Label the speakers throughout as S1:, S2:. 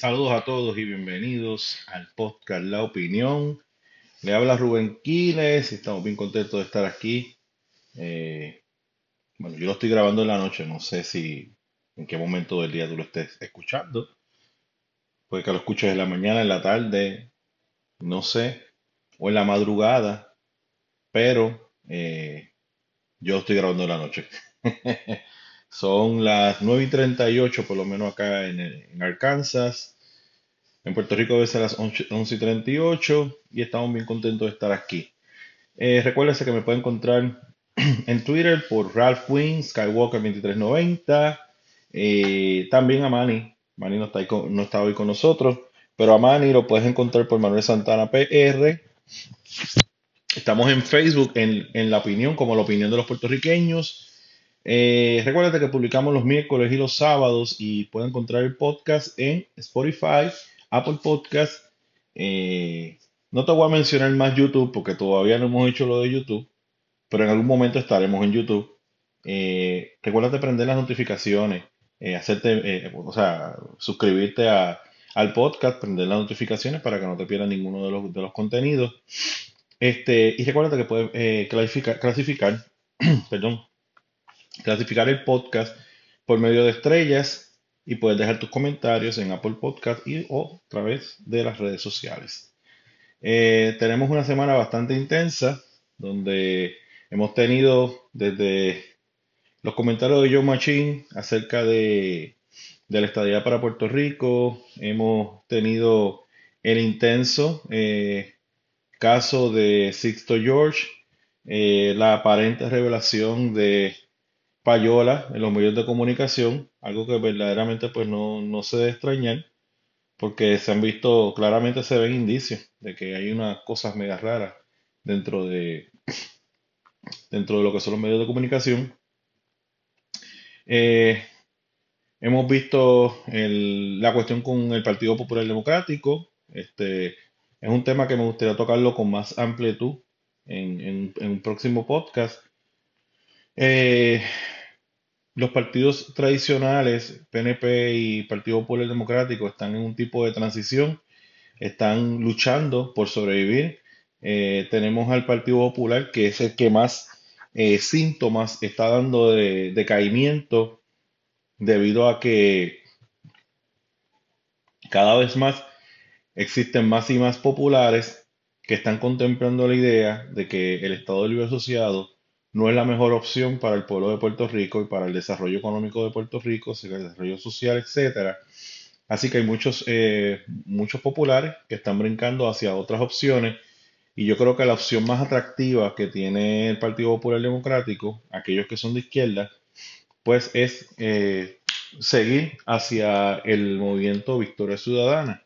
S1: Saludos a todos y bienvenidos al podcast La Opinión. Le habla Rubén Quiles y estamos bien contentos de estar aquí. Eh, bueno, yo lo estoy grabando en la noche, no sé si en qué momento del día tú lo estés escuchando. Puede que lo escuches en la mañana, en la tarde, no sé, o en la madrugada, pero eh, yo estoy grabando en la noche. Son las 9 y 38, por lo menos acá en, en Arkansas. En Puerto Rico debe ser las 11 y 38 y estamos bien contentos de estar aquí. Eh, recuérdense que me pueden encontrar en Twitter por Ralph Quinn, Skywalker 2390. Eh, también a Manny. Manny no está, no está hoy con nosotros, pero a Manny lo puedes encontrar por Manuel Santana PR. Estamos en Facebook en, en la opinión, como la opinión de los puertorriqueños. Eh, recuerda que publicamos los miércoles y los sábados y pueden encontrar el podcast en Spotify, Apple Podcast. Eh, no te voy a mencionar más YouTube porque todavía no hemos hecho lo de YouTube, pero en algún momento estaremos en YouTube. Eh, recuerda de prender las notificaciones, eh, hacerte, o sea, suscribirte al podcast, prender las notificaciones para que no te pierdas ninguno de los, contenidos. Este, y recuerda que puedes clasificar, clasificar perdón, clasificar el podcast por medio de estrellas y puedes dejar tus comentarios en Apple Podcast y o a través de las redes sociales. Eh, tenemos una semana bastante intensa donde hemos tenido desde los comentarios de Joe Machine acerca de, de la estadía para Puerto Rico, hemos tenido el intenso eh, caso de Sixto George, eh, la aparente revelación de payola en los medios de comunicación, algo que verdaderamente pues no, no se debe extrañar, porque se han visto, claramente se ven indicios de que hay unas cosas mega raras dentro de, dentro de lo que son los medios de comunicación. Eh, hemos visto la cuestión con el Partido Popular Democrático. Este, es un tema que me gustaría tocarlo con más amplitud en, en un próximo podcast. Eh, los partidos tradicionales, PNP y Partido Popular Democrático, están en un tipo de transición, están luchando por sobrevivir. Eh, tenemos al Partido Popular, que es el que más eh, síntomas está dando de decaimiento debido a que cada vez más existen más y más populares que están contemplando la idea de que el Estado Libre Asociado no es la mejor opción para el pueblo de Puerto Rico y para el desarrollo económico de Puerto Rico, el desarrollo social, etcétera. Así que hay muchos, eh, muchos populares que están brincando hacia otras opciones y yo creo que la opción más atractiva que tiene el Partido Popular Democrático, aquellos que son de izquierda, pues es eh, seguir hacia el movimiento Victoria Ciudadana.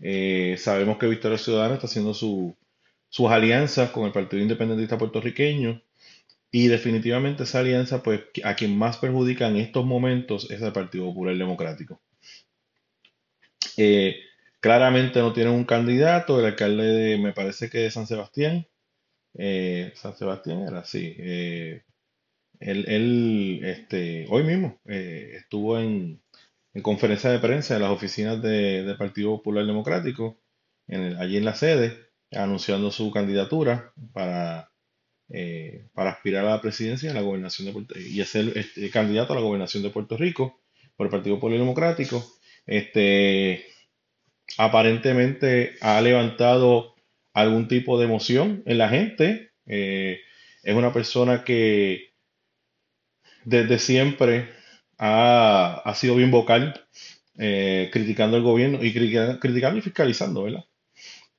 S1: Eh, sabemos que Victoria Ciudadana está haciendo sus alianzas con el Partido Independentista Puertorriqueño, y definitivamente esa alianza, pues a quien más perjudica en estos momentos es el Partido Popular Democrático. Eh, claramente no tienen un candidato, el alcalde de, me parece que de San Sebastián, eh, San Sebastián era así, eh, él, este, hoy mismo estuvo en, conferencia de prensa en las oficinas del Partido Popular Democrático, allí en la sede, anunciando su candidatura para eh, para aspirar a la presidencia a la gobernación de Puerto y ser este, candidato a la gobernación de Puerto Rico por el Partido Popular Democrático. Este, aparentemente ha levantado algún tipo de emoción en la gente. Eh, es una persona que desde siempre ha, sido bien vocal, eh, criticando el gobierno y criticando y fiscalizando, ¿verdad?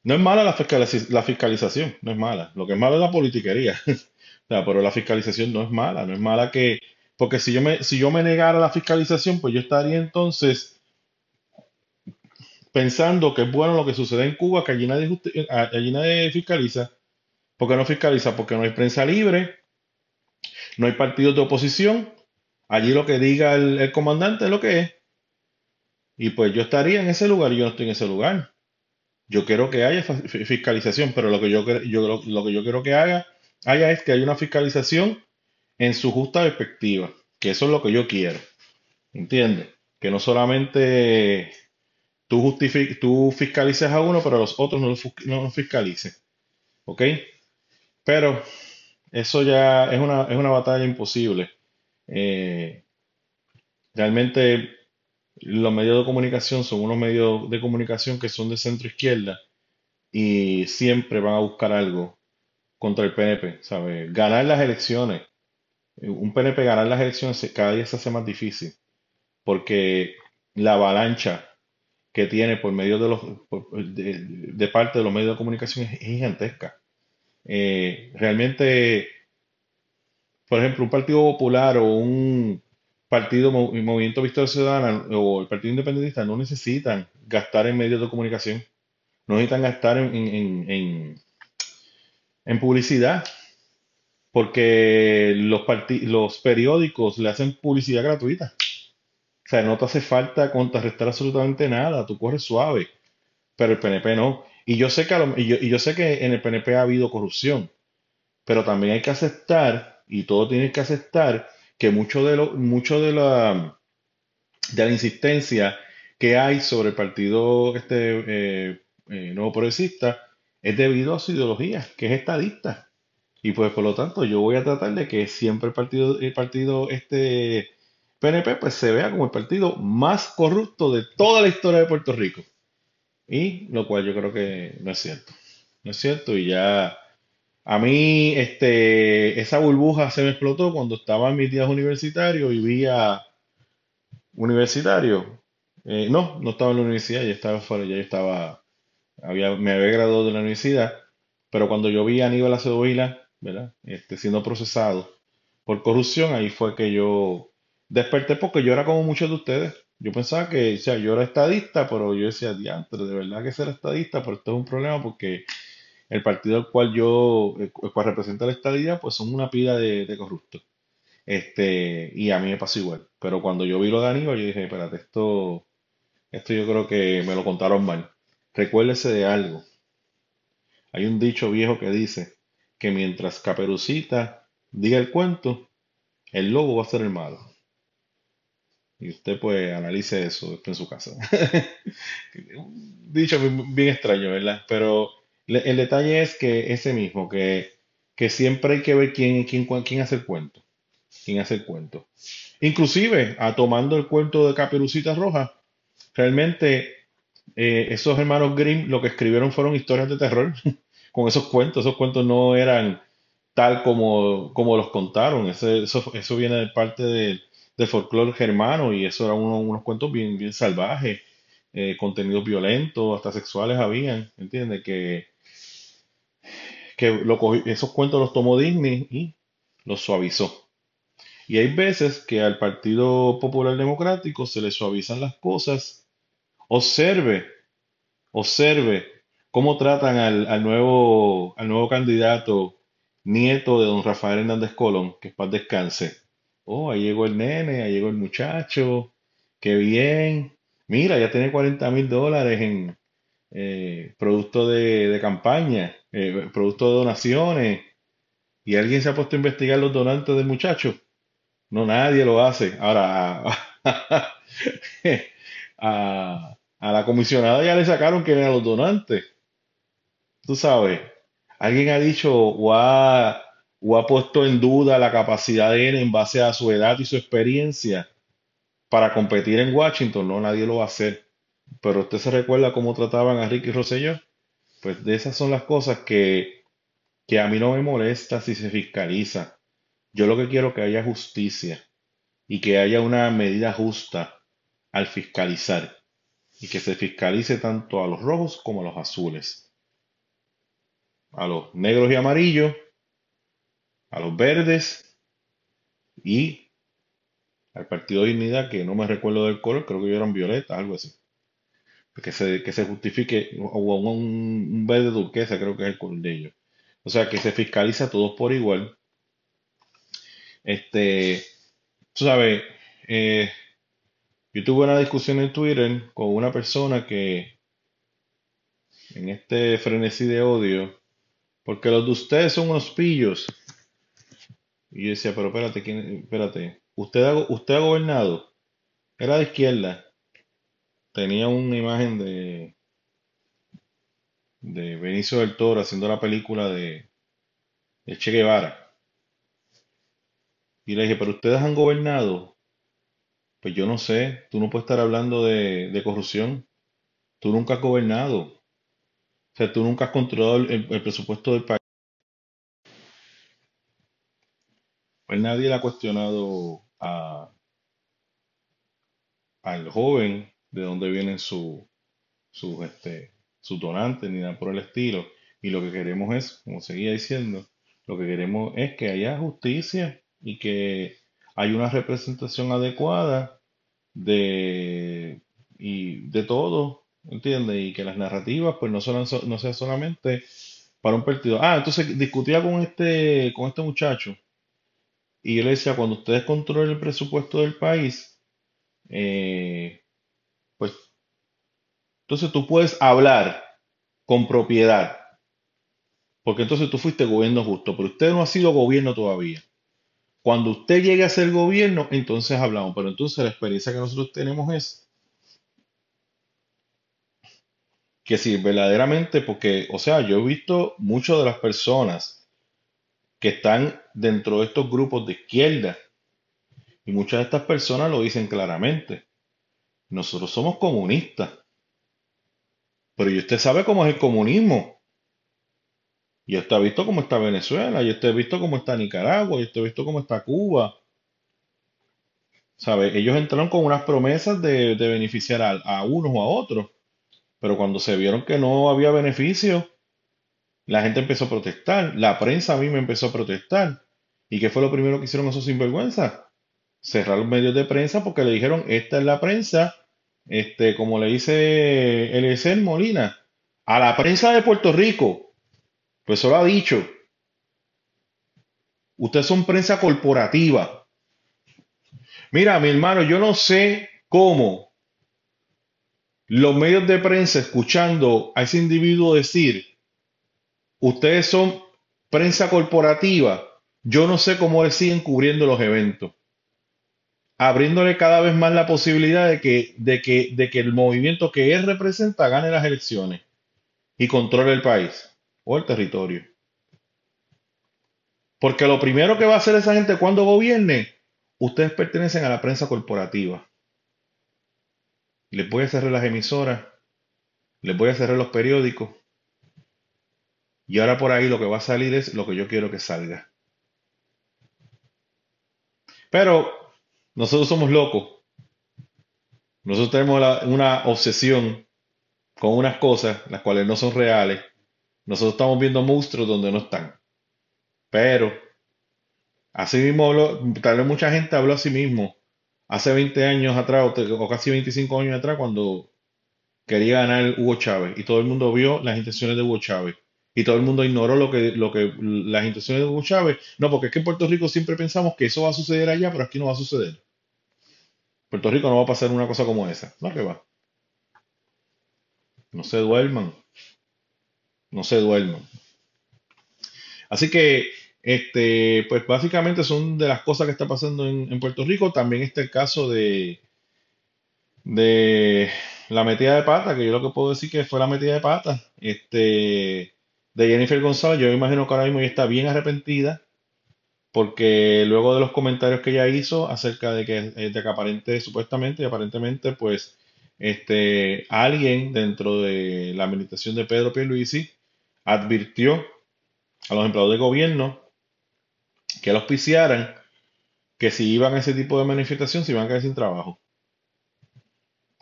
S1: No es mala la, fiscalización, no es mala. Lo que es malo es la politiquería. pero la fiscalización no es mala, no es mala que... Porque si yo, me, si yo me negara la fiscalización, pues yo estaría entonces pensando que es bueno lo que sucede en Cuba, que allí nadie, allí nadie fiscaliza. ¿Por qué no fiscaliza? Porque no hay prensa libre, no hay partidos de oposición. Allí lo que diga el, el comandante es lo que es. Y pues yo estaría en ese lugar y yo no estoy en ese lugar. Yo quiero que haya fiscalización, pero lo que yo, yo, lo que yo quiero que haga, haya es que haya una fiscalización en su justa perspectiva, que eso es lo que yo quiero. ¿Entiendes? Que no solamente tú, tú fiscalices a uno, pero a los otros no los, no fiscalices. ¿Ok? Pero eso ya es una, es una batalla imposible. Eh, realmente los medios de comunicación son unos medios de comunicación que son de centro izquierda y siempre van a buscar algo contra el PNP, ¿sabes? Ganar las elecciones. Un PNP ganar las elecciones cada día se hace más difícil porque la avalancha que tiene por medio de los de parte de los medios de comunicación es gigantesca. Eh, realmente, por ejemplo, un partido popular o un partido Mo- Movimiento Victoria Ciudadana o el Partido Independentista no necesitan gastar en medios de comunicación, no necesitan gastar en, en, en, en- publicidad, porque los, los periódicos le hacen publicidad gratuita. O sea, no te hace falta contrarrestar absolutamente nada, tú corres suave, pero el PNP no. Y yo sé que, y yo, y yo sé que en el PNP ha habido corrupción, pero también hay que aceptar, y todo tiene que aceptar, que mucho de lo, mucho de la, de la insistencia que hay sobre el partido este eh, eh, nuevo progresista es debido a su ideología, que es estadista. Y pues por lo tanto yo voy a tratar de que siempre el partido, el partido este PNP pues se vea como el partido más corrupto de toda la historia de Puerto Rico. Y lo cual yo creo que no es cierto. No es cierto y ya a mí este esa burbuja se me explotó cuando estaba en mis días universitarios y vi a universitario. Eh, no, no estaba en la universidad, ya estaba fuera, ya yo estaba, había, me había graduado de la universidad, pero cuando yo vi a Aníbal Acevedo ¿verdad? Este, siendo procesado por corrupción, ahí fue que yo desperté porque yo era como muchos de ustedes. Yo pensaba que, o sea, yo era estadista, pero yo decía, diantre, de verdad que ser estadista, pero esto es un problema porque el partido al cual yo, el cual representa la estadidad, pues son una pila de, corruptos. Este, y a mí me pasó igual. Pero cuando yo vi lo de Aníbal, yo dije, espérate, esto, esto yo creo que me lo contaron mal. Recuérdese de algo. Hay un dicho viejo que dice que mientras Caperucita diga el cuento, el lobo va a ser el malo. Y usted pues analice eso después en su casa. Dicho bien, bien extraño, ¿verdad? Pero le- el detalle es que ese mismo, que, que siempre hay que ver quién, quién, quién hace el cuento. Quién hace el cuento. Inclusive, a tomando el cuento de Caperucita Roja, realmente eh, esos hermanos Grimm lo que escribieron fueron historias de terror con esos cuentos. Esos cuentos no eran tal como, como los contaron. Ese- eso, eso viene de parte del del folclore germano y eso eran uno- unos cuentos bien, bien salvajes, eh, contenidos violentos, hasta sexuales habían, ¿entiendes? Que, que lo cogi- esos cuentos los tomó Disney y los suavizó. Y hay veces que al Partido Popular Democrático se le suavizan las cosas. Observe, observe cómo tratan al, al nuevo, al nuevo candidato nieto de don Rafael Hernández Colón, que es paz descanse. Oh, ahí llegó el nene, ahí llegó el muchacho, qué bien. Mira, ya tiene 40 mil dólares en eh, producto de, de campaña, eh, producto de donaciones. Y alguien se ha puesto a investigar los donantes del muchacho. No, nadie lo hace. Ahora, a, a- a la comisionada ya le sacaron que eran los donantes. Tú sabes, alguien ha dicho o ha, o ha puesto en duda la capacidad de él en base a su edad y su experiencia para competir en Washington. No, nadie lo va a hacer. Pero usted se recuerda cómo trataban a Ricky Rosselló. Pues de esas son las cosas que, que a mí no me molesta si se fiscaliza. Yo lo que quiero que haya justicia y que haya una medida justa al fiscalizar y que se fiscalice tanto a los rojos como a los azules, a los negros y amarillos, a los verdes y al Partido Dignidad, que no me recuerdo del color, creo que ellos eran violeta, algo así. Que se, que se justifique, o un, un verde turquesa, creo que es el color de ellos. O sea, que se fiscaliza a todos por igual. Este, tú sabes, eh, yo tuve una discusión en Twitter con una persona que en este frenesí de odio, porque los de ustedes son unos pillos. Y yo decía, pero espérate, ¿quién- espérate, usted usted ha gobernado, era de izquierda, tenía una imagen de, de Benicio del Toro haciendo la película de, de Che Guevara. Y le dije, pero ustedes han gobernado. Pues yo no sé, tú no puedes estar hablando de, corrupción. Tú nunca has gobernado. O sea, tú nunca has controlado el, el presupuesto del país. Pues nadie le ha cuestionado a, al joven de dónde vienen su, sus este, sus donantes ni nada por el estilo. Y lo que queremos es, como seguía diciendo, lo que queremos es que haya justicia y que haya una representación adecuada de, y de todo, ¿entiendes? Y que las narrativas pues no, no sean solamente para un partido. Ah, entonces discutía con este, con este muchacho y yo le decía, cuando ustedes controlen el presupuesto del país, eh, entonces tú puedes hablar con propiedad, porque entonces tú fuiste gobierno justo, pero usted no ha sido gobierno todavía. Cuando usted llegue a ser gobierno, entonces hablamos, pero entonces la experiencia que nosotros tenemos es que si verdaderamente, porque, o sea, yo he visto muchas de las personas que están dentro de estos grupos de izquierda. Y muchas de estas personas lo dicen claramente. Nosotros somos comunistas. Pero y usted sabe cómo es el comunismo. Y usted ha visto cómo está Venezuela, y usted ha visto cómo está Nicaragua, y usted ha visto cómo está Cuba. ¿Sabe? Ellos entraron con unas promesas de, beneficiar a, a unos o a otros. Pero cuando se vieron que no había beneficio, la gente empezó a protestar, la prensa a mí me empezó a protestar. ¿Y qué fue lo primero que hicieron esos sinvergüenza? Cerrar los medios de prensa porque le dijeron, esta es la prensa, este, como le dice Eliezer Molina, a la prensa de Puerto Rico, pues eso lo ha dicho. Ustedes son prensa corporativa. Mira, mi hermano, yo no sé cómo los medios de prensa escuchando a ese individuo decir Ustedes son prensa corporativa. Yo no sé cómo siguen cubriendo los eventos. Abriéndole cada vez más la posibilidad de que, de que, de que el movimiento que él representa gane las elecciones y controle el país o el territorio. Porque lo primero que va a hacer esa gente cuando gobierne, ustedes pertenecen a la prensa corporativa. Les voy a cerrar las emisoras, les voy a cerrar los periódicos, y ahora por ahí lo que va a salir es lo que yo quiero que salga. Pero nosotros somos locos. Nosotros tenemos una obsesión con unas cosas, las cuales no son reales. Nosotros estamos viendo monstruos donde no están. Pero, así mismo habló, tal vez mucha gente habló a sí mismo hace 20 años atrás, o casi 25 años atrás, cuando quería ganar Hugo Chávez. Y todo el mundo vio las intenciones de Hugo Chávez y todo el mundo ignoró lo que, lo que las intenciones de Hugo Chávez. No, porque es que en Puerto Rico siempre pensamos que eso va a suceder allá, pero aquí no va a suceder. Puerto Rico no va a pasar una cosa como esa. No, que va. No se duerman. No se duerman. Así que, este, pues básicamente son de las cosas que está pasando en, en Puerto Rico. También está el caso de, de la metida de pata, que yo lo que puedo decir que fue la metida de pata. Este, de Jennifer González, yo me imagino que ahora mismo ella está bien arrepentida, porque luego de los comentarios que ella hizo acerca de que, eh, de aparente, supuestamente y aparentemente, pues, este, alguien dentro de la administración de Pedro Pierluisi advirtió a los empleados de gobierno que los auspiciaran que si iban a ese tipo de manifestación se iban a quedar sin trabajo.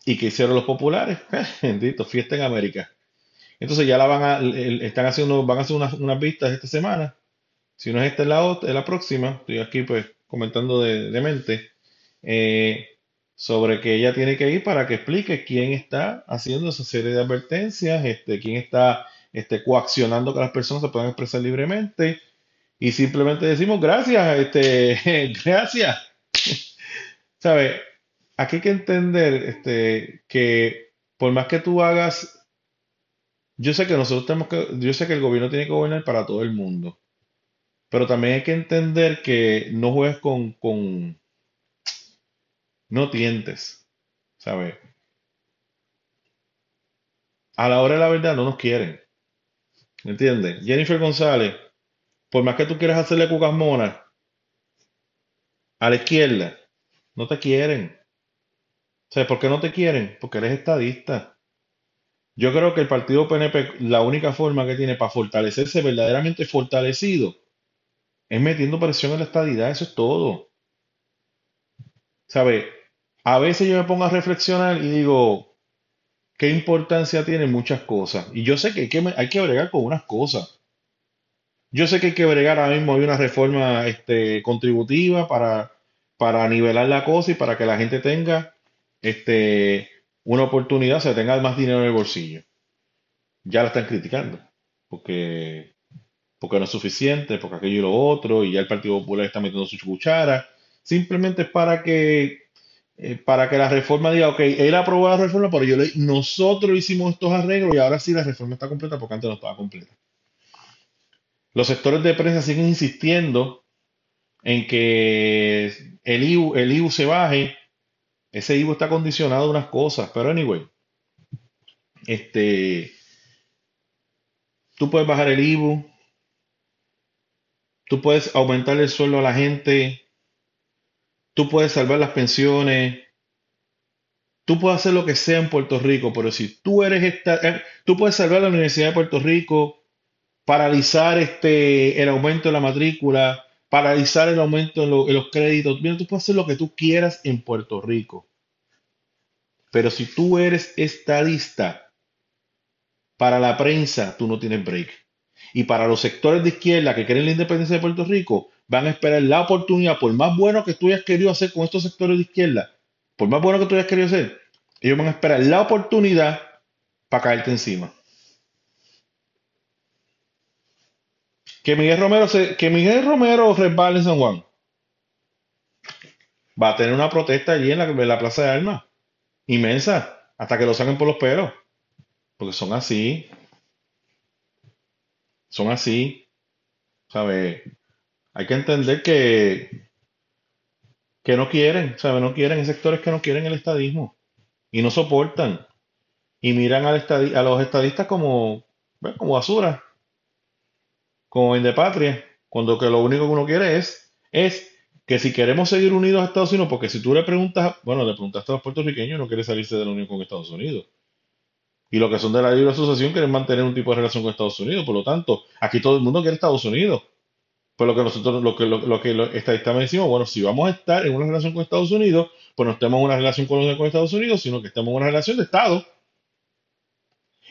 S1: ¿Y que hicieron los populares? Bendito, fiesta en América. Entonces ya la van a, están haciendo, van a hacer unas, unas vistas esta semana. Si no es esta, es la, es la próxima. Estoy aquí pues comentando de, mente. Eh, sobre que ella tiene que ir para que explique quién está haciendo esa serie de advertencias, este, quién está este, coaccionando que las personas se puedan expresar libremente. Y simplemente decimos gracias, este, gracias. ¿Sabe? Aquí hay que entender este, que por más que tú hagas yo sé que nosotros tenemos que, yo sé que el gobierno tiene que gobernar para todo el mundo, pero también hay que entender que no juegues con, con, no tientes, ¿sabes? a la hora de la verdad no nos quieren. ¿Me entiendes? Jennifer González, por más que tú quieras hacerle cucas monas a la izquierda, no te quieren. ¿Sabes por qué no te quieren? Porque eres estadista. Yo creo que el partido PNP, la única forma que tiene para fortalecerse verdaderamente fortalecido es metiendo presión en la estadidad, eso es todo. ¿Sabe? A veces yo me pongo a reflexionar y digo, ¿qué importancia tienen muchas cosas? Y yo sé que hay que, hay que bregar con unas cosas. Yo sé que hay que bregar ahora mismo, hay una reforma este, contributiva para, para nivelar la cosa y para que la gente tenga este, una oportunidad, o sea, tenga más dinero en el bolsillo. Ya la están criticando, porque, porque no es suficiente, porque aquello y lo otro, y ya el Partido Popular está metiendo su cuchara. Simplemente para que, eh, para que la reforma diga, ok, él aprobó la reforma, pero yo le- nosotros hicimos estos arreglos y ahora sí la reforma está completa porque antes no estaba completa. Los sectores de prensa siguen insistiendo en que el IVU, el IVU se baje. Ese IVU está condicionado a unas cosas, pero anyway, este, tú puedes bajar el IVU, tú puedes aumentar el sueldo a la gente, tú puedes salvar las pensiones, tú puedes hacer lo que sea en Puerto Rico, pero si tú eres esta, eh, tú puedes salvar la Universidad de Puerto Rico, paralizar este, el aumento de la matrícula, paralizar el aumento en, lo- en los créditos. Mira, tú puedes hacer lo que tú quieras en Puerto Rico. Pero si tú eres estadista, para la prensa, tú no tienes break. Y para los sectores de izquierda que quieren la independencia de Puerto Rico, van a esperar la oportunidad, por más bueno que tú hayas querido hacer con estos sectores de izquierda, por más bueno que tú hayas querido hacer, ellos van a esperar la oportunidad para caerte encima. Que Miguel Romero se, que Miguel Romero resbale en San Juan. Va a tener una protesta allí en la, la Plaza de Armas. Inmensa. Hasta que lo saquen por los pelos. Porque son así. Son así. ¿Sabes? Hay que entender que, que no quieren. ¿Sabes? No quieren. Hay sectores que no quieren el estadismo. Y no soportan. Y miran al a los estadistas como, como basura. Como indepatria. Cuando que lo único que uno quiere es, es que si queremos seguir unidos a Estados Unidos, porque si tú le preguntas, bueno, le preguntaste a los puertorriqueños, no quiere salirse de la unión con Estados Unidos. Y los que son de la libre asociación quieren mantener un tipo de relación con Estados Unidos. Por lo tanto, aquí todo el mundo quiere Estados Unidos. Pues lo que nosotros, lo que, lo, lo que me decimos, bueno, si vamos a estar en una relación con Estados Unidos, pues no estemos en una relación con, con Estados Unidos, sino que estemos en una relación de Estado.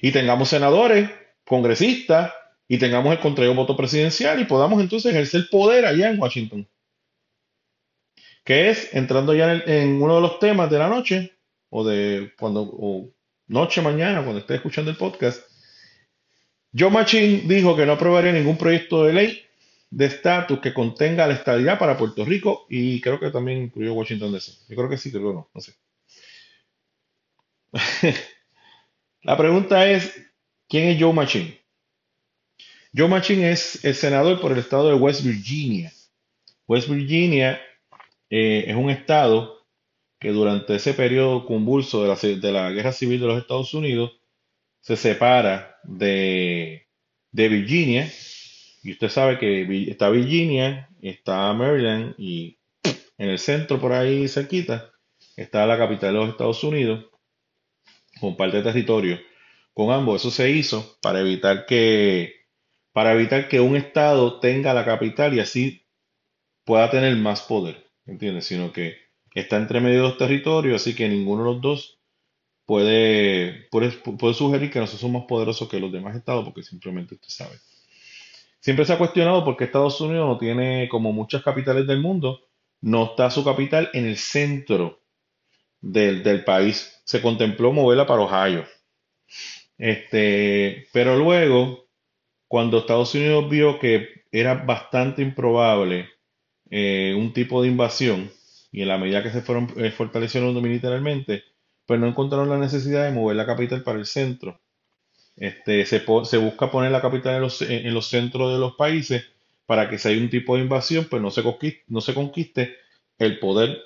S1: Y tengamos senadores, congresistas, y tengamos el contrario voto presidencial y podamos entonces ejercer poder allá en Washington. Que es, entrando ya en, uno de los temas de la noche, o de cuando, o noche, mañana, cuando esté escuchando el podcast, Joe Manchin dijo que no aprobaría ningún proyecto de ley de estatus que contenga la estabilidad para Puerto Rico y creo que también incluyó Washington DC. Yo creo que sí, creo que no, no sé. La pregunta es, ¿quién es Joe Manchin? Joe Manchin es el senador por el estado de West Virginia. West Virginia eh, es un estado que durante ese periodo convulso de la, guerra civil de los Estados Unidos se separa de, de Virginia. Y usted sabe que está Virginia, está Maryland y en el centro por ahí cerquita está la capital de los Estados Unidos con parte de territorio con ambos. Eso se hizo para evitar que, para evitar que un estado tenga la capital y así pueda tener más poder, ¿entiendes? Sino que está entre medio de dos territorios, así que ninguno de los dos puede, puede, puede sugerir que nosotros somos más poderosos que los demás estados, porque simplemente usted sabe. Siempre se ha cuestionado por qué Estados Unidos no tiene, como muchas capitales del mundo, no está su capital en el centro del, del país. Se contempló moverla para Ohio. Este, pero luego, cuando Estados Unidos vio que era bastante improbable eh, un tipo de invasión, y en la medida que se fueron eh, fortaleciendo militarmente, pues no encontraron la necesidad de mover la capital para el centro. Este, se, se busca poner la capital en los, en los centros de los países para que si hay un tipo de invasión, pues no se conquiste, no se conquiste el poder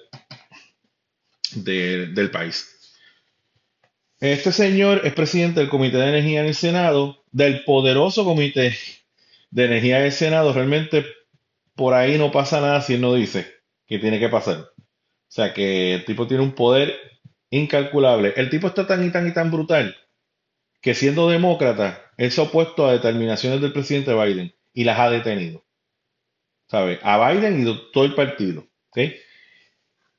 S1: de- del país. Este señor es presidente del Comité de Energía en el Senado, del poderoso Comité de Energía del Senado. Realmente por ahí no pasa nada si él no dice que tiene que pasar. O sea que el tipo tiene un poder incalculable. El tipo está tan y tan y tan brutal que siendo demócrata es opuesto a determinaciones del presidente Biden y las ha detenido. ¿Sabe? A Biden y todo el partido.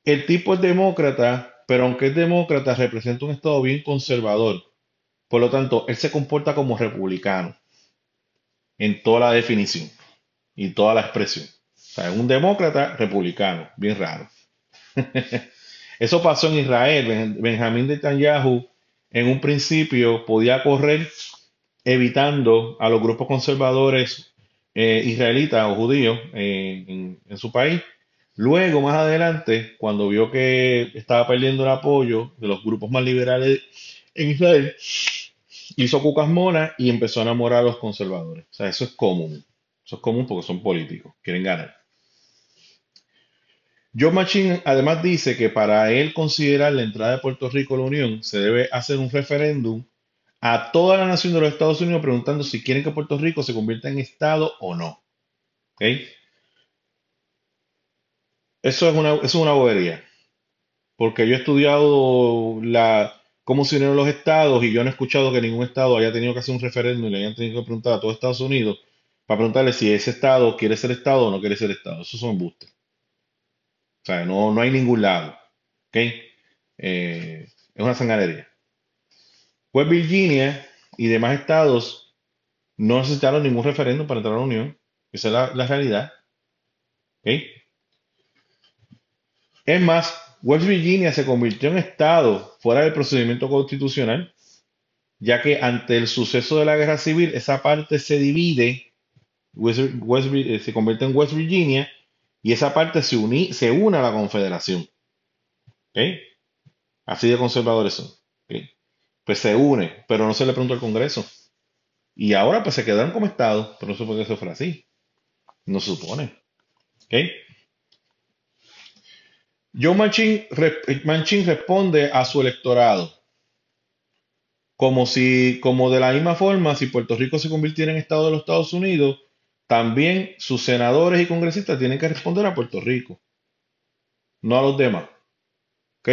S1: El tipo es demócrata, pero aunque es demócrata, representa un estado bien conservador. Por lo tanto, él se comporta como republicano en toda la definición y toda la expresión. O sea, es un demócrata republicano, bien raro. Eso pasó en Israel. Benjamín Netanyahu en un principio podía correr evitando a los grupos conservadores eh, israelitas o judíos eh, en, en su país. Luego, más adelante, cuando vio que estaba perdiendo el apoyo de los grupos más liberales en Israel, hizo cucas monas y empezó a enamorar a los conservadores. O sea, eso es común. Eso es común porque son políticos, quieren ganar. Joe Machín además dice que para él considerar la entrada de Puerto Rico a la Unión se debe hacer un referéndum a toda la nación de los Estados Unidos preguntando si quieren que Puerto Rico se convierta en Estado o no. Eso es una, eso es una bobería. Porque yo he estudiado la, cómo se unieron los estados y yo no he escuchado que ningún estado haya tenido que hacer un referéndum y le hayan tenido que preguntar a todos Estados Unidos para preguntarle si ese estado quiere ser estado o no quiere ser estado. Eso son embustes. O sea, no, no hay ningún lado. ¿Ok? Eh, es una sanganería. Pues Virginia y demás estados no necesitaron ningún referéndum para entrar a la Unión. Esa es la, la realidad. ¿Ok? Es más, West Virginia se convirtió en estado fuera del procedimiento constitucional, ya que ante el suceso de la guerra civil, esa parte se divide, eh, se convierte en West Virginia y esa parte se, se une a la Confederación. Así de conservadores son. Pues se une, pero no se le preguntó al Congreso. Y ahora pues se quedaron como Estado, pero no supone que eso fuera así. No se supone. Joe Manchin, responde a su electorado como si, como de la misma forma, si Puerto Rico se convirtiera en Estado de los Estados Unidos, también sus senadores y congresistas tienen que responder a Puerto Rico, no a los demás. ¿Ok?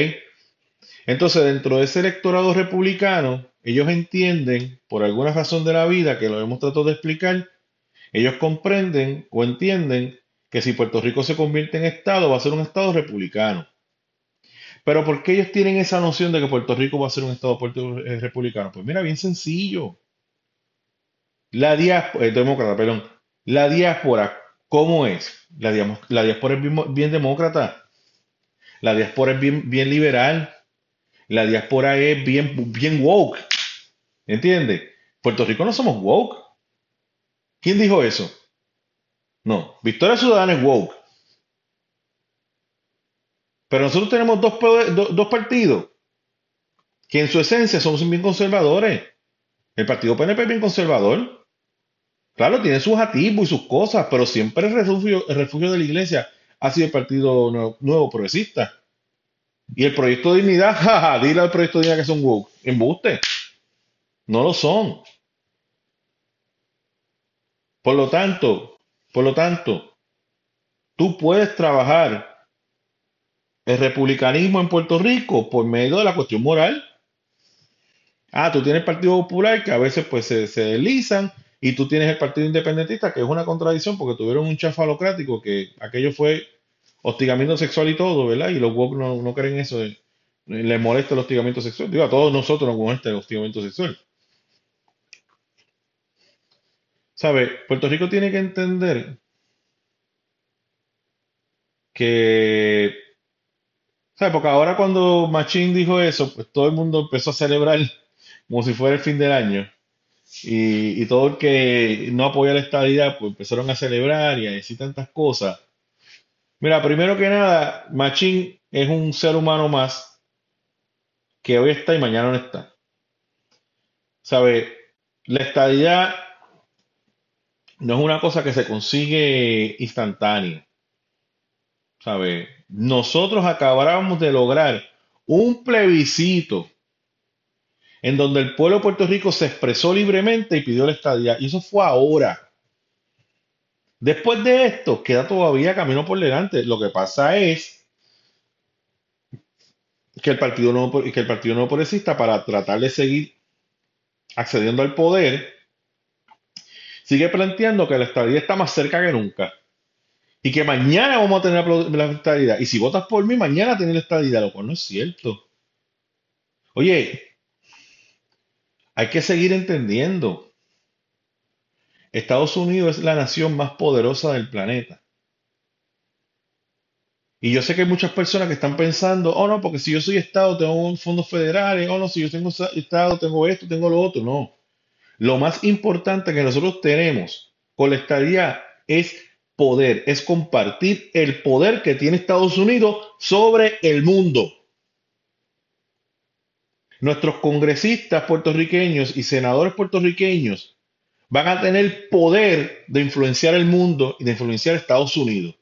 S1: Entonces, dentro de ese electorado republicano, ellos entienden, por alguna razón de la vida, que lo hemos tratado de explicar, ellos comprenden o entienden que si Puerto Rico se convierte en Estado, va a ser un Estado republicano. Pero ¿por qué ellos tienen esa noción de que Puerto Rico va a ser un Estado eh, republicano? Pues mira, bien sencillo. La diáspora, demócrata, perdón, la diáspora, ¿cómo es? La, diáspora es bien, demócrata. La diáspora es bien, bien liberal. La diáspora es bien, bien woke. ¿Entiendes? Puerto Rico no somos woke. ¿Quién dijo eso? No, Victoria Ciudadana es woke. Pero nosotros tenemos dos, dos partidos que en su esencia somos bien conservadores. El partido PNP es bien conservador. Claro, tiene sus atisbos y sus cosas, pero siempre el refugio, de la iglesia ha sido el Partido Nuevo, Progresista. Y el Proyecto de Dignidad, jaja, dile al Proyecto de Dignidad que son woke. Embuste. No lo son. Por lo tanto, por lo tanto, tú puedes trabajar el republicanismo en Puerto Rico por medio de la cuestión moral. Ah, tú tienes el Partido Popular que a veces pues se, se deslizan y tú tienes el Partido Independentista, que es una contradicción porque tuvieron un chafalocrático que aquello fue hostigamiento sexual y todo, ¿verdad? Y los woke no, creen eso, les molesta el hostigamiento sexual. Digo, a todos nosotros nos molesta el hostigamiento sexual. ¿Sabe? Puerto Rico tiene que entender que, ¿sabe? Porque ahora cuando Machín dijo eso, pues todo el mundo empezó a celebrar como si fuera el fin del año. Y, todo el que no apoya la estadidad, pues empezaron a celebrar y a decir tantas cosas. Mira, primero que nada, Machín es un ser humano más que hoy está y mañana no está. ¿Sabe? La estadidad no es una cosa que se consigue instantánea. ¿Sabe? Nosotros acabáramos de lograr un plebiscito en donde el pueblo de Puerto Rico se expresó libremente y pidió la estadía. Y eso fue ahora. Después de esto, queda todavía camino por delante. Lo que pasa es que el Partido Nuevo, que el Partido Progresista, para tratar de seguir accediendo al poder, sigue planteando que la estadía está más cerca que nunca. Y que mañana vamos a tener la, estadía. Y si votas por mí, mañana tienes la estadía. Lo cual no es cierto. Oye, hay que seguir entendiendo. Estados Unidos es la nación más poderosa del planeta. Y yo sé que hay muchas personas que están pensando, oh no, porque si yo soy Estado tengo fondos federales, oh no, si yo tengo Estado tengo esto, tengo lo otro. No. Lo más importante que nosotros tenemos con la estadía es poder, es compartir el poder que tiene Estados Unidos sobre el mundo. Nuestros congresistas puertorriqueños y senadores puertorriqueños van a tener poder de influenciar el mundo y de influenciar Estados Unidos.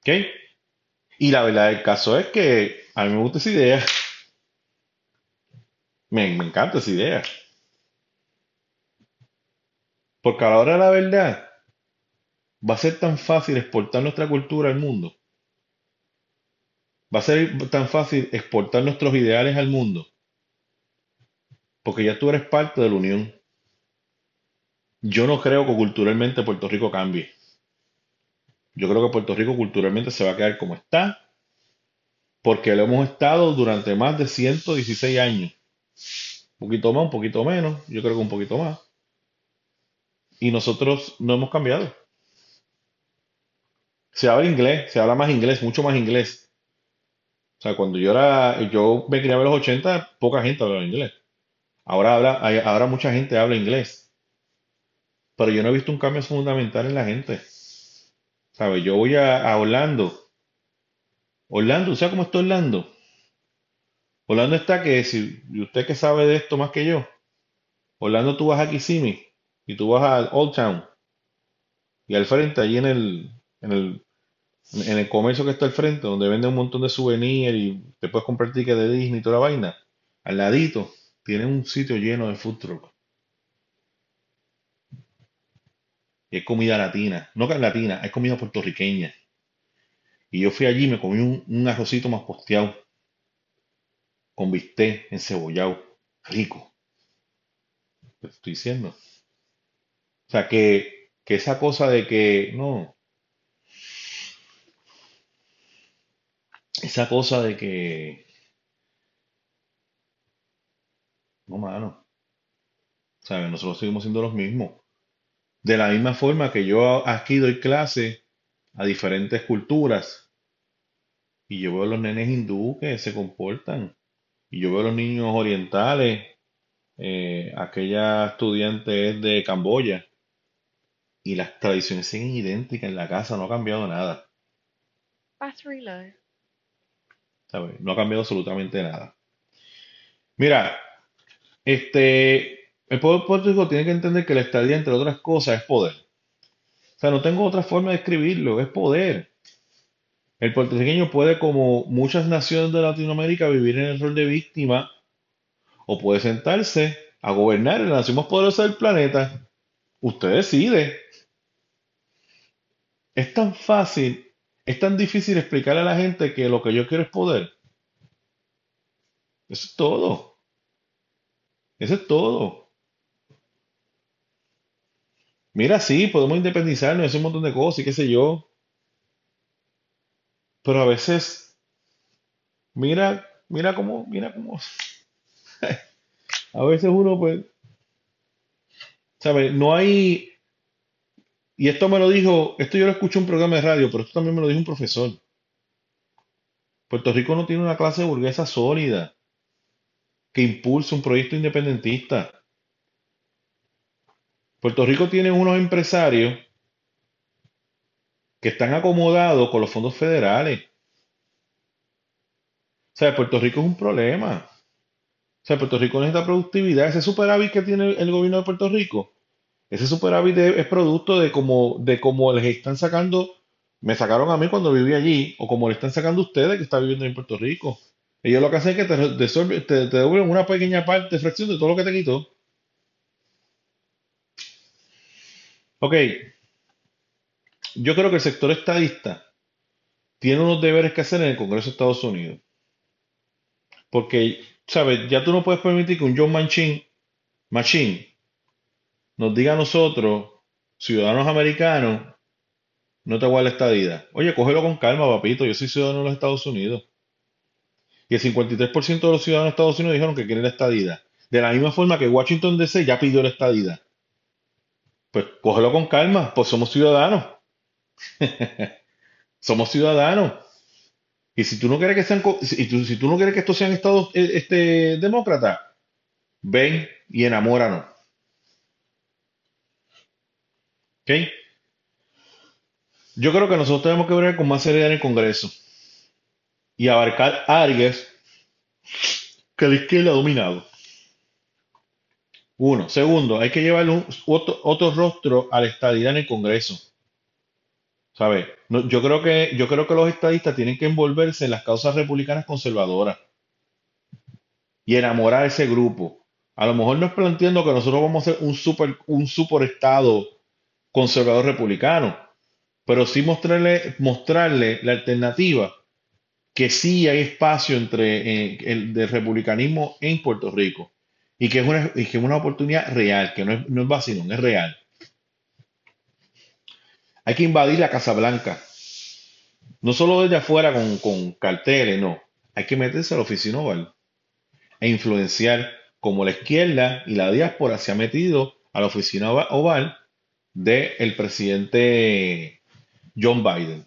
S1: ¿Ok? Y la verdad del caso es que a mí me gusta esa idea. Me, encanta esa idea. Porque a la hora de la verdad va a ser tan fácil exportar nuestra cultura al mundo. Va a ser tan fácil exportar nuestros ideales al mundo. Porque ya tú eres parte de la unión. Yo no creo que culturalmente Puerto Rico cambie. Yo creo que Puerto Rico culturalmente se va a quedar como está. Porque lo hemos estado durante más de 116 años. Un poquito más, un poquito menos. Yo creo que un poquito más. Y nosotros no hemos cambiado. Se habla inglés, se habla más inglés, mucho más inglés. O sea, cuando yo era, yo me criaba en los 80, poca gente hablaba inglés. Ahora habla, ahora mucha gente habla inglés. Pero yo no he visto un cambio fundamental en la gente. ¿Sabe? Yo voy a, a Orlando. Orlando, ¿sabes cómo está Orlando? Orlando está que, si usted que sabe de esto más que yo, Orlando tú vas a Kissimmee y tú vas al Old Town y al frente, allí en el, en el, en el comercio que está al frente, donde venden un montón de souvenirs y te puedes comprar tickets de Disney y toda la vaina, al ladito, tiene un sitio lleno de food truck. Y es comida latina, no latina, es comida puertorriqueña. Y yo fui allí y me comí un, un arrocito más posteado, con bistec, encebollado, rico. Te estoy diciendo. O sea, que, que esa cosa de que, no, esa cosa de que, no, mano, ¿sabes? Nosotros seguimos siendo los mismos. De la misma forma que yo aquí doy clase a diferentes culturas y yo veo a los nenes hindú que se comportan y yo veo a los niños orientales, eh, aquella estudiante es de Camboya y las tradiciones siguen idénticas en la casa, no ha cambiado nada.
S2: Battery low.
S1: ¿sabes? No ha cambiado absolutamente nada. Mira, este, el pueblo de Puerto Rico tiene que entender que la estadía, entre otras cosas, es poder. O sea, no tengo otra forma de escribirlo, es poder. El puertorriqueño puede, como muchas naciones de Latinoamérica, vivir en el rol de víctima o puede sentarse a gobernar la nación más poderosa del planeta. Usted decide. Es tan fácil, es tan difícil explicarle a la gente que lo que yo quiero es poder. Eso es todo. Eso es todo. Mira, sí, podemos independizarnos, hacer un montón de cosas y qué sé yo. Pero a veces, mira, mira cómo, mira cómo. A veces uno, pues, ¿sabe? No hay, y esto me lo dijo, esto yo lo escuché en un programa de radio, pero esto también me lo dijo un profesor. Puerto Rico no tiene una clase burguesa sólida que impulse un proyecto independentista. Puerto Rico tiene unos empresarios que están acomodados con los fondos federales. O sea, Puerto Rico es un problema. O sea, Puerto Rico necesita productividad. Ese superávit que tiene el gobierno de Puerto Rico ese superávit es producto de cómo de cómo les están sacando, me sacaron a mí cuando viví allí, o como le están sacando a ustedes que están viviendo en Puerto Rico. Ellos lo que hacen es que te, te, te devuelven una pequeña parte, fracción de todo lo que te quitó. Ok, yo creo que el sector estadista tiene unos deberes que hacer en el Congreso de Estados Unidos. Porque, ¿sabes? Ya tú no puedes permitir que un John Manchin, Machine nos diga a nosotros, ciudadanos americanos, no te guarda esta vida. Oye, cógelo con calma, papito. Yo soy ciudadano de los Estados Unidos. Y el 53% de los ciudadanos de Estados Unidos dijeron que quieren la estadidad. De la misma forma que Washington DC ya pidió la estadidad. Pues cógelo con calma, pues somos ciudadanos. Somos ciudadanos. Y si tú no quieres que sean, si tú, si tú no quieres que estos sean estados eh, este, demócratas, ven y enamóranos. ¿Ok? Yo creo que nosotros tenemos que ver con más seriedad en el Congreso y abarcar áreas que la izquierda ha dominado. Uno. Segundo, hay que llevar un- otro, otro rostro a la estadidad en el Congreso. ¿Sabes? No, yo creo que, yo creo que los estadistas tienen que envolverse en las causas republicanas conservadoras y enamorar a ese grupo. A lo mejor no es planteando que nosotros vamos a ser un super, un super estado conservador republicano, pero sí mostrarle, mostrarle la alternativa que sí hay espacio entre eh, el del republicanismo en Puerto Rico y que es una, y que es una oportunidad real, que no es, no es vacilón, es real. Hay que invadir la Casa Blanca, no solo desde afuera con, con carteles, no. Hay que meterse a la oficina oval e influenciar como la izquierda y la diáspora se ha metido a la oficina ova- oval del presidente John Biden.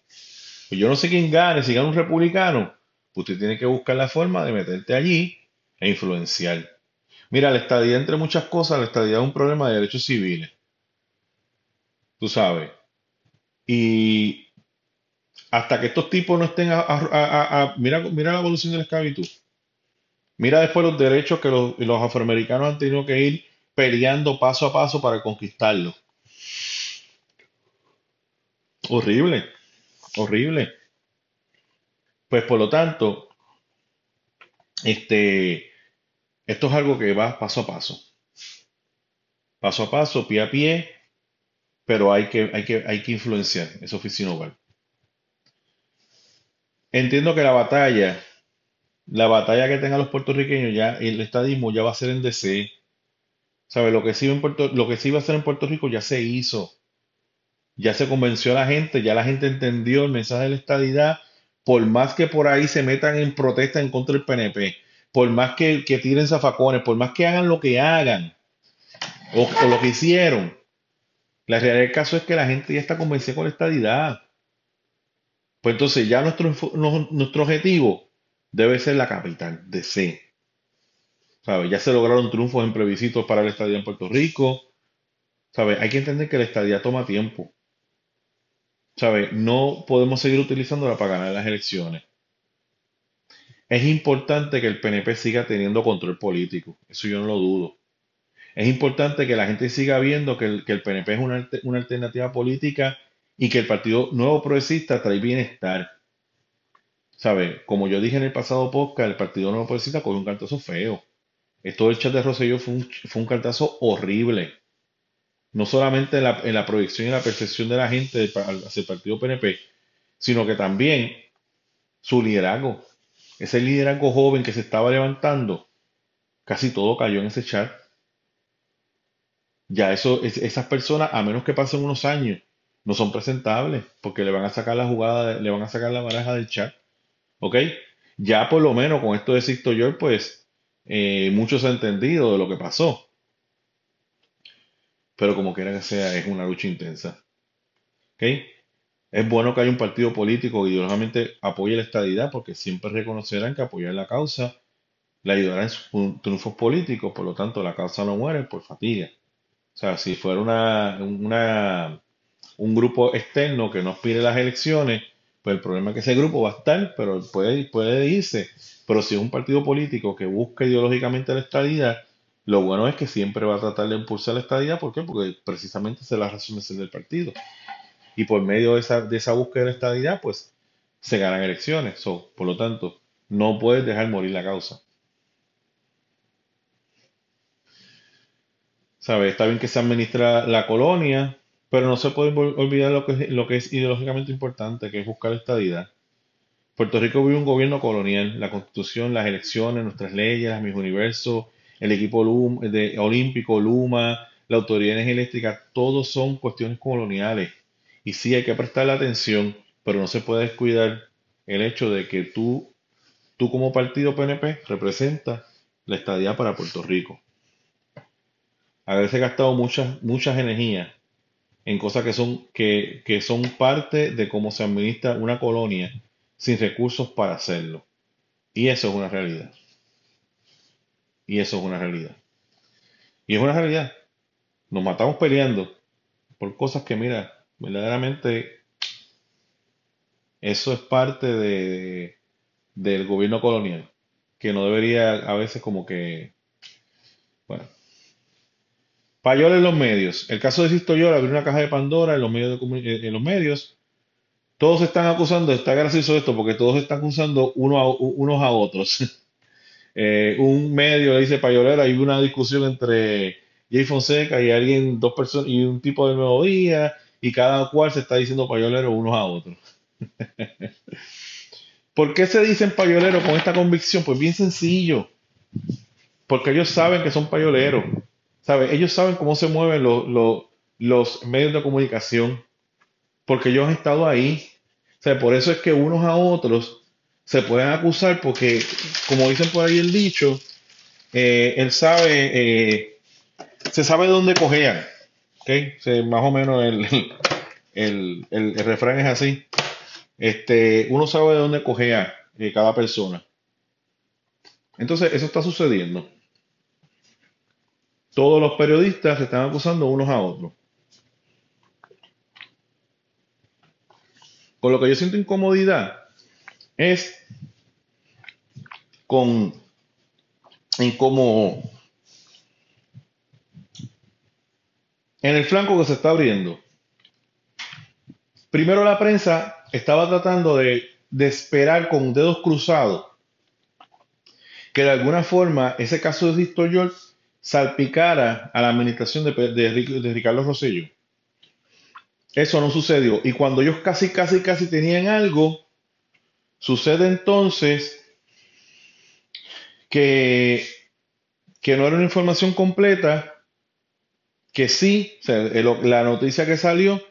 S1: Pues yo no sé quién gane, si gana un republicano, usted tiene que buscar la forma de meterte allí e influenciar. Mira, la estadía, entre muchas cosas, la estadía es un problema de derechos civiles, tú sabes. Y hasta que estos tipos no estén a, mira, mira la evolución de la esclavitud. Mira después los derechos que los, los afroamericanos han tenido que ir peleando paso a paso para conquistarlos. Horrible, horrible. Pues por lo tanto, este, esto es algo que va paso a paso, paso a paso, pie a pie, pero hay que, hay que, hay que influenciar esa oficina oval. Entiendo que la batalla, la batalla que tengan los puertorriqueños ya, el estadismo ya va a ser en DC. Lo que sí en Puerto, lo que va a ser en Puerto Rico ya se hizo. Ya se convenció a la gente, ya la gente entendió el mensaje de la estadidad, por más que por ahí se metan en protesta en contra del PNP, por más que, tiren zafacones, por más que hagan lo que hagan o lo que hicieron, la realidad del caso es que la gente ya está convencida con la estadidad. Pues entonces ya nuestro, nuestro objetivo debe ser la capital, DC. ¿Sabe? Ya se lograron triunfos en plebiscitos para la estadía en Puerto Rico. ¿Sabe? Hay que entender que la estadía toma tiempo. ¿Sabe? No podemos seguir utilizándola para ganar las elecciones. Es importante que el PNP siga teniendo control político. Eso yo no lo dudo. Es importante que la gente siga viendo que el, que el PNP es una, una alternativa política y que el Partido Nuevo Progresista trae bienestar. ¿Sabe? Como yo dije en el pasado podcast, el Partido Nuevo Progresista cogió un cartazo feo. Esto del chat de Rosselló fue un, fue un cartazo horrible. No solamente en la, en la proyección y la percepción de la gente hacia el partido PNP, sino que también su liderazgo. Ese liderazgo joven que se estaba levantando, casi todo cayó en ese chat. Ya eso, es- esas personas, a menos que pasen unos años, no son presentables, porque le van a sacar la jugada, le van a sacar la baraja del chat. ¿Ok? Ya por lo menos con esto de Sixto George, pues eh, mucho se ha entendido de lo que pasó. Pero como quiera que sea, es una lucha intensa. ¿Ok? Es bueno que haya un partido político que ideológicamente apoye la estadidad, porque siempre reconocerán que apoyar la causa le ayudará en sus triunfos políticos, por lo tanto la causa no muere por fatiga. Sea, si fuera una, un grupo externo que no aspire a las elecciones, pues el problema es que ese grupo va a estar, pero puede, puede irse. Pero si es un partido político que busca ideológicamente la estadidad, lo bueno es que siempre va a tratar de impulsar la estadidad. ¿Por qué? Porque precisamente es la razón de ser del partido. Y por medio de esa, de esa búsqueda de la estadidad, pues se ganan elecciones. Por lo tanto, No puedes dejar morir la causa. ¿Sabes? Está bien que se administra la colonia, pero no se puede olvidar lo que es, lo que es ideológicamente importante, que es buscar estabilidad. Puerto Rico vive un gobierno colonial, la constitución, las elecciones, nuestras leyes, las Miss Universo, el equipo de, olímpico, Luma, la autoridad de energía eléctrica, todos son cuestiones coloniales. Y sí hay que prestarle atención, pero no se puede descuidar el hecho de que tú, tú como partido PNP representas la estadía para Puerto Rico. Haberse gastado muchas, muchas energías en cosas que son, que, que son parte de cómo se administra una colonia sin recursos para hacerlo. Y eso es una realidad. Y eso es una realidad. Y es una realidad. Nos matamos peleando por cosas que, mira, verdaderamente eso es parte de, del gobierno colonial, que no debería a veces como que, bueno, payola en los medios. El caso de Sisto Yola abrió una caja de Pandora en los medios de comuni- en los medios. Todos están acusando, está gracioso esto, porque todos están acusando uno a- unos a otros. Eh, un medio le dice payolera, hay una discusión entre Jay Fonseca y alguien, dos personas, y un tipo del Nuevo Día, y cada cual se está diciendo payolero unos a otros. ¿Por qué se dicen payoleros con esta convicción? Pues bien sencillo, porque ellos saben que son payoleros, Ellos saben cómo se mueven los, medios de comunicación, porque ellos han estado ahí. O por eso es que unos a otros se pueden acusar, porque, como dicen por ahí el dicho, eh, él sabe, eh, se sabe dónde cojean, ¿ok? O más o menos el refrán es así. Este, uno sabe de dónde cojea eh, cada persona. Entonces, eso está sucediendo. Todos los periodistas se están acusando unos a otros. Con lo que yo siento incomodidad es con en cómo en el flanco que se está abriendo. Primero la prensa estaba tratando de, de esperar con dedos cruzados que de alguna forma ese caso de George salpicara a la administración de, de de Ricardo Rosselló. Eso no sucedió. Y cuando ellos casi, casi, casi tenían algo, sucede entonces que, que no era una información completa, que sí, la noticia que salió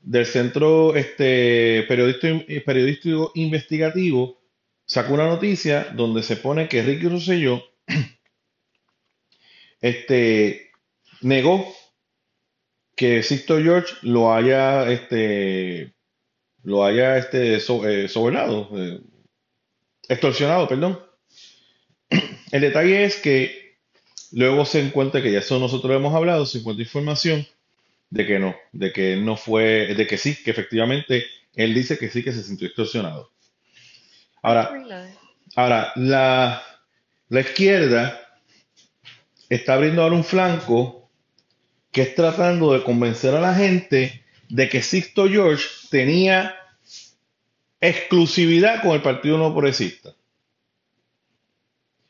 S1: del centro este, periodístico, periodístico investigativo sacó una noticia donde se pone que Ricky Rosselló este, negó que Sisto George lo haya este, lo haya este, so- eh, sobornado, eh, extorsionado, perdón. El detalle es que luego se encuentra que ya eso nosotros hemos hablado, se encuentra información de que no, de que no fue, de que sí, que efectivamente él dice que sí que se sintió extorsionado. Ahora, ahora la, la izquierda está abriendo ahora un flanco que es tratando de convencer a la gente de que Sixto George tenía exclusividad con el Partido No Progresista.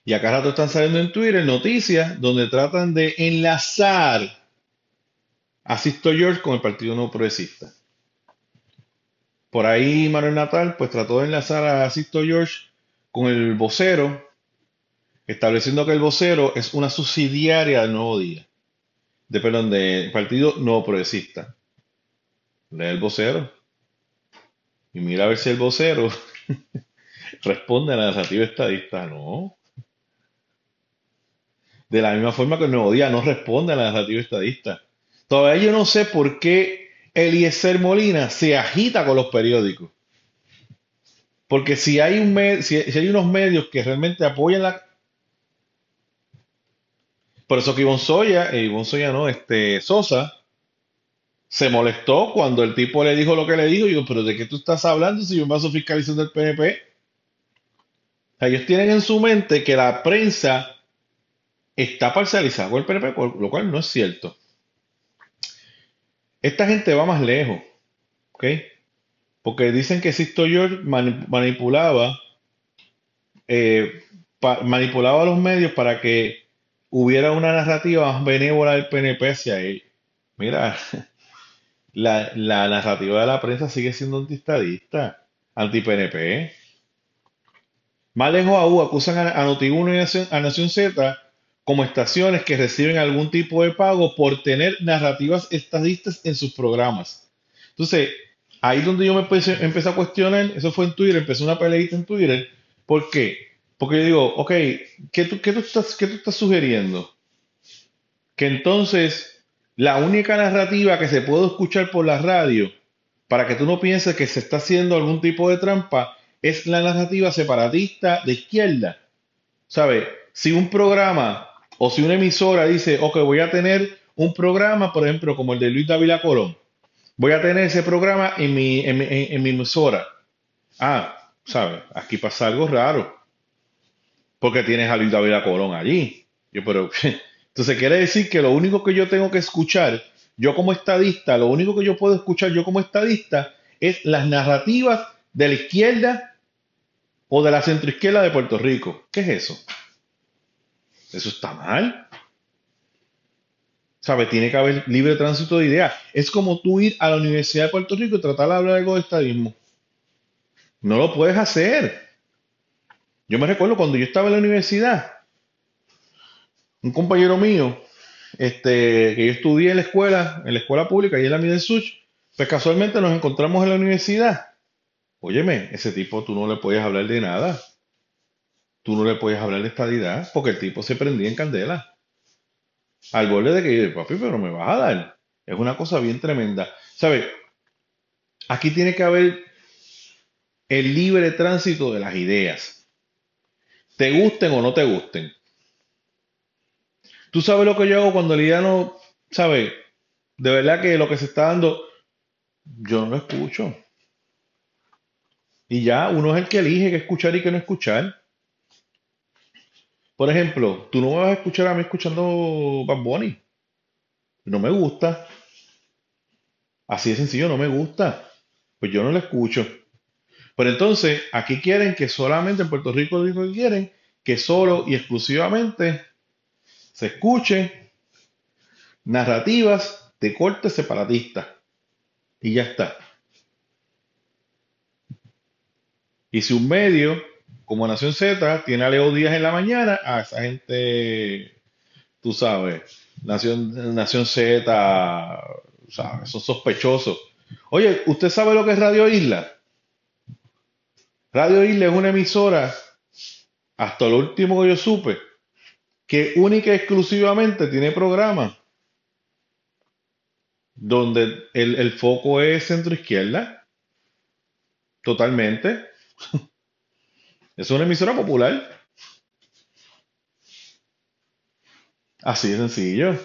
S1: Y acá rato están saliendo en Twitter noticias donde tratan de enlazar a Sixto George con el Partido No Progresista. Por ahí Manuel Natal pues trató de enlazar a Sixto George con el vocero, estableciendo que el vocero es una subsidiaria del Nuevo Día, de perdón, del Partido No Progresista. Lee el vocero y mira a ver si el vocero responde a la narrativa estadista. No. De la misma forma que el Nuevo Día no responde a la narrativa estadista. Todavía yo no sé por qué Eliezer Molina se agita con los periódicos. Porque si hay, un si hay unos medios que realmente apoyan la... Por eso que Ivonne Soya, eh, Ivonne Soya no, este, Sosa, se molestó cuando el tipo le dijo lo que le dijo. Y yo, pero ¿de qué tú estás hablando si yo me paso fiscalizando el PNP? Ellos tienen en su mente que la prensa está parcializada con el PNP, lo cual no es cierto. Esta gente va más lejos, ¿ok? Porque dicen que Sisto George mani- manipulaba eh, manipulaba a los medios para que hubiera una narrativa más benévola del PNP hacia él. Mira, la, la narrativa de la prensa sigue siendo antistadista, anti-PNP. Más lejos aún, acusan a, a Noti1 y a Nación, Z como estaciones que reciben algún tipo de pago por tener narrativas estadistas en sus programas. Entonces, ahí es donde yo me empecé, empecé a cuestionar, eso fue en Twitter, empecé una peleita en Twitter. ¿Por qué? Porque yo digo, ok, ¿qué tú, qué tú estás, qué tú estás sugiriendo? Que entonces la única narrativa que se puede escuchar por la radio, para que tú no pienses que se está haciendo algún tipo de trampa, es la narrativa separatista de izquierda. ¿Sabe? Si un programa o si una emisora dice, ok, voy a tener un programa, por ejemplo, como el de Luis Dávila Colón, voy a tener ese programa en mi, en en- mi emisora. Ah, ¿sabe? Aquí pasa algo raro, porque tienes a Luis Dávila Colón allí. Yo, pero, entonces quiere decir que lo único que yo tengo que escuchar, yo como estadista, lo único que yo puedo escuchar yo como estadista es las narrativas de la izquierda o de la centroizquierda de Puerto Rico. ¿Qué es eso? Eso está mal. ¿Sabe? Tiene que haber libre tránsito de ideas. Es como tú ir a la Universidad de Puerto Rico y tratar de hablar algo de estadismo. No lo puedes hacer. Yo me recuerdo cuando yo estaba en la universidad, un compañero mío, este, que yo estudié en la escuela, en la escuela pública y en la Miden Such, pues casualmente nos encontramos en la universidad. Óyeme, ese tipo tú no le puedes hablar de nada. Tú no le puedes hablar de estadidad porque el tipo se prendía en candela. Al borde de que, papi, pero me vas a dar. Es una cosa bien tremenda. ¿Sabes? Aquí tiene que haber el libre tránsito de las ideas. Te gusten o no te gusten. Tú sabes lo que yo hago cuando el idea no, ¿sabes? De verdad que lo que se está dando, yo no lo escucho. Y ya uno es el que elige qué escuchar y qué no escuchar. Por ejemplo, tú no me vas a escuchar a mí escuchando Bad Bunny. No me gusta. Así de sencillo, no me gusta. Pues yo no lo escucho. Pero entonces, aquí quieren que solamente en Puerto Rico que quieren, que solo y exclusivamente se escuche narrativas de corte separatista. Y ya está. Y si un medio como Nación Z tiene a Leo Díaz en la mañana, a esa gente, tú sabes, Nación, Nación Z, ¿sabes? son sospechosos. Oye, ¿usted sabe lo que es Radio Isla? Radio Isla es una emisora, hasta lo último que yo supe, que única y exclusivamente tiene programas donde el, el foco es centro izquierda, totalmente. Es una emisora popular. Así de sencillo.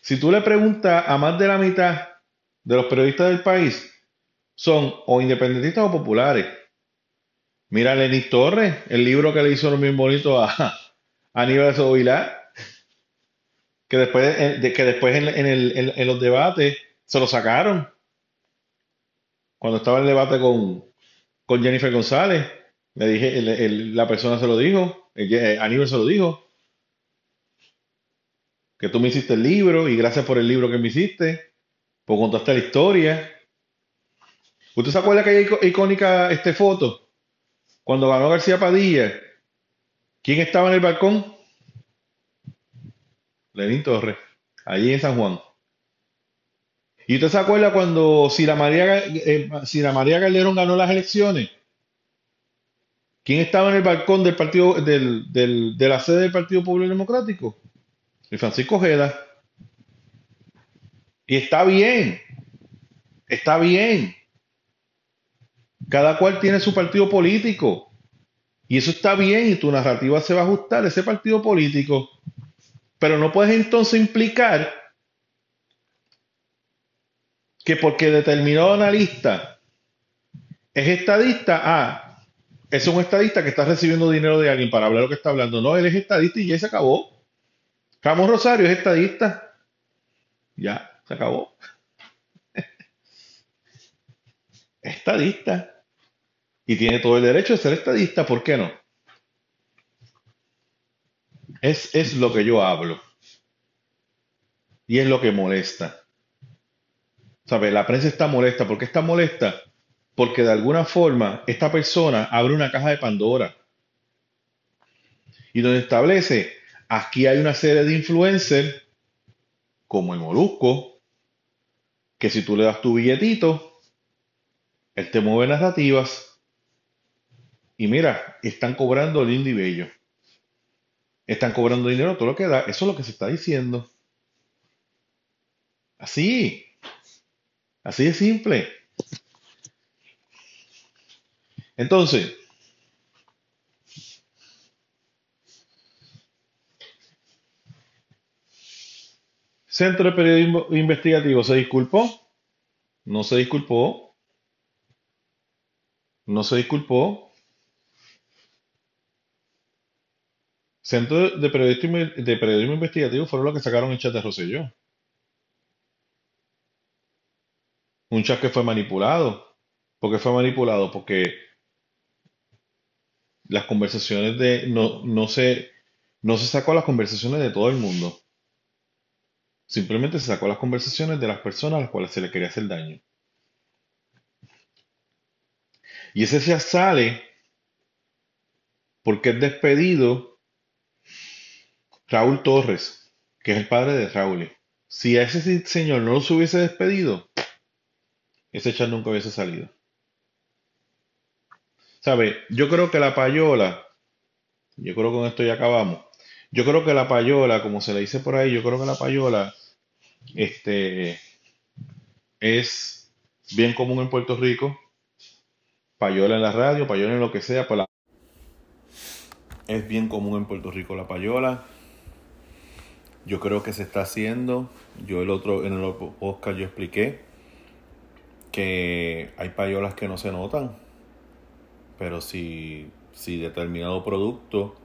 S1: Si tú le preguntas a más de la mitad de los periodistas del país, son o independentistas o populares. Mira a Lenis Torres, el libro que le hizo lo bien bonito a, a Aníbal Sobilar, que después, de, que después en, el- los debates se lo sacaron. Cuando estaba en el debate con, con Jennifer González, le dije, la persona se lo dijo, Aníbal se lo dijo, que tú me hiciste el libro y gracias por el libro que me hiciste, por contaste la historia. ¿Usted se acuerda que hay icónica este foto? Cuando ganó García Padilla, ¿quién estaba en el balcón? Lenín Torres, allí en San Juan. ¿Y usted se acuerda cuando Sila María, eh, Sila María Calderón ganó las elecciones? ¿Quién estaba en el balcón del partido, del- de la sede del Partido Popular Democrático? El Francisco Ojeda. Y está bien, está bien. Cada cual tiene su partido político. Y eso está bien y tu narrativa se va a ajustar a ese partido político. Pero no puedes entonces implicar que porque determinado analista es estadista, ah, es un estadista que está recibiendo dinero de alguien para hablar lo que está hablando. No, él es estadista y ya se acabó. Ramos Rosario es estadista. Ya, se acabó. Estadista. y tiene todo el derecho de ser estadista, ¿por qué no? Es, es lo que yo hablo. Y es lo que molesta. ¿Sabe? La prensa está molesta. ¿Por qué está molesta? Porque de alguna forma esta persona abre una caja de Pandora. Y donde establece, aquí hay una serie de influencers, como el Molusco, que si tú le das tu billetito, él te mueve narrativas. Y mira, están cobrando lindo y bello. Están cobrando dinero todo lo que da. Eso es lo que se está diciendo. Así. Así de simple. Entonces, Centro de Periodismo Investigativo se disculpó. No se disculpó. No se disculpó. Centro de Periodismo, de Periodismo Investigativo fueron los que sacaron el chat de Rosselló. Un chat que fue manipulado. ¿Por qué fue manipulado? Porque las conversaciones de. No, no, se, no se sacó las conversaciones de todo el mundo. Simplemente se sacó las conversaciones de las personas a las cuales se le quería hacer daño. Y ese se sale porque es despedido Raúl Torres, que es el padre de Raúl. Si a ese señor no se hubiese despedido, ese chat nunca hubiese salido. ¿Sabe? Yo creo que la payola, yo creo que con esto ya acabamos. Yo creo que la payola, como se le dice por ahí, yo creo que la payola este, es bien común en Puerto Rico. Payola en la radio, payola en lo que sea. Pues es bien común en Puerto Rico la payola. Yo creo que se está haciendo. Yo el otro, en el podcast yo expliqué que hay payolas que no se notan. Pero si, si determinado producto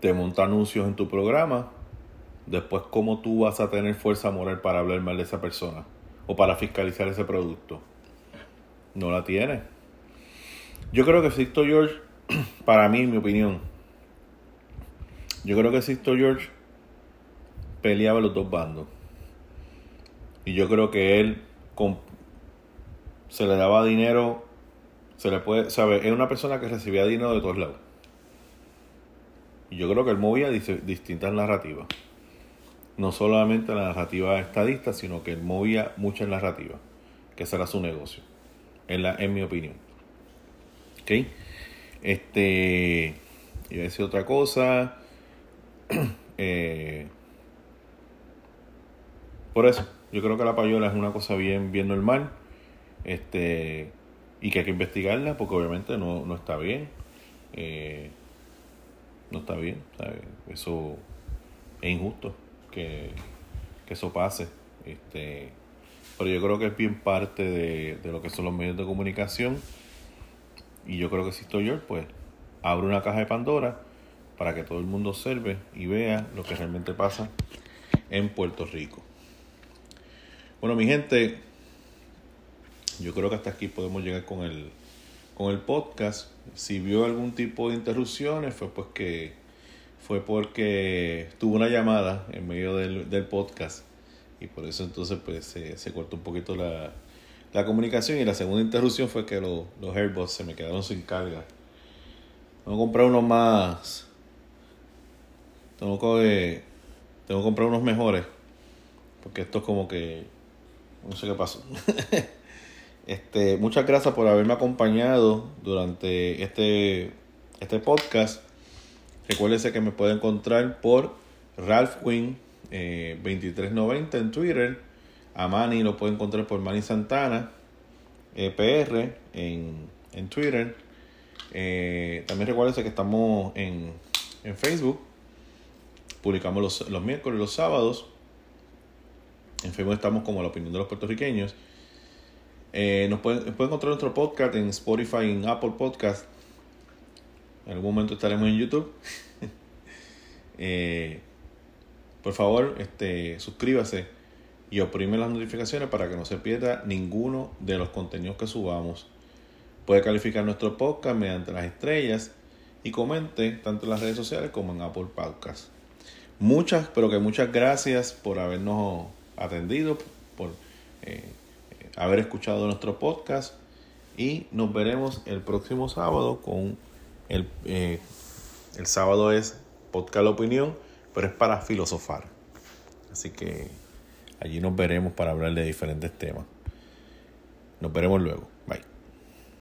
S1: te monta anuncios en tu programa, después cómo tú vas a tener fuerza moral para hablar mal de esa persona o para fiscalizar ese producto. No la tiene. Yo creo que Sisto George, para mí, en mi opinión, yo creo que Sisto George peleaba los dos bandos. Y yo creo que él se le daba dinero, se le puede, sabe, es una persona que recibía dinero de todos lados. Y yo creo que él movía distintas narrativas no solamente la narrativa estadista, sino que movía muchas narrativas, que será su negocio, en, la, en mi opinión. ¿Ok? Este, iba a decir otra cosa. Eh, por eso, yo creo que la payola es una cosa bien, bien normal. Este, y que hay que investigarla porque obviamente no, está bien. Eh, no está bien, Eso es injusto que, eso pase. Este, pero yo creo que es bien parte de, lo que son los medios de comunicación. Y yo creo que si estoy yo, pues abre una caja de Pandora para que todo el mundo observe y vea lo que realmente pasa en Puerto Rico. Bueno, mi gente, yo creo que hasta aquí podemos llegar con el, con el podcast. Si vio algún tipo de interrupciones, fue pues que fue porque tuvo una llamada en medio del, del podcast y por eso entonces pues se, se cortó un poquito la, la, comunicación y la segunda interrupción fue que los AirBots se me quedaron sin carga. Tengo que comprar unos más. Tengo que, tengo que comprar unos mejores. Porque esto es como que... No sé qué pasó. este, muchas gracias por haberme acompañado durante este, este podcast. Recuérdese que me puede encontrar por Ralph Quinn 2390 eh, en Twitter. A Manny lo puede encontrar por Manny Santana EPR en, en Twitter. Eh, también recuérdese que estamos en, en Facebook. Publicamos los, los miércoles y los sábados. En Facebook estamos como la opinión de los puertorriqueños. Eh, nos pueden, pueden encontrar nuestro podcast en Spotify en Apple Podcast en algún momento estaremos en YouTube. Eh, por favor, este, suscríbase y oprime las notificaciones para que no se pierda ninguno de los contenidos que subamos. Puede calificar nuestro podcast mediante las estrellas y comente tanto en las redes sociales como en Apple Podcasts. Muchas, pero que muchas gracias por habernos atendido, por eh, haber escuchado nuestro podcast y nos veremos el próximo sábado con el, eh, el sábado es podcast La Opinión, pero es para filosofar. Así que allí nos veremos para hablar de diferentes temas. Nos veremos luego.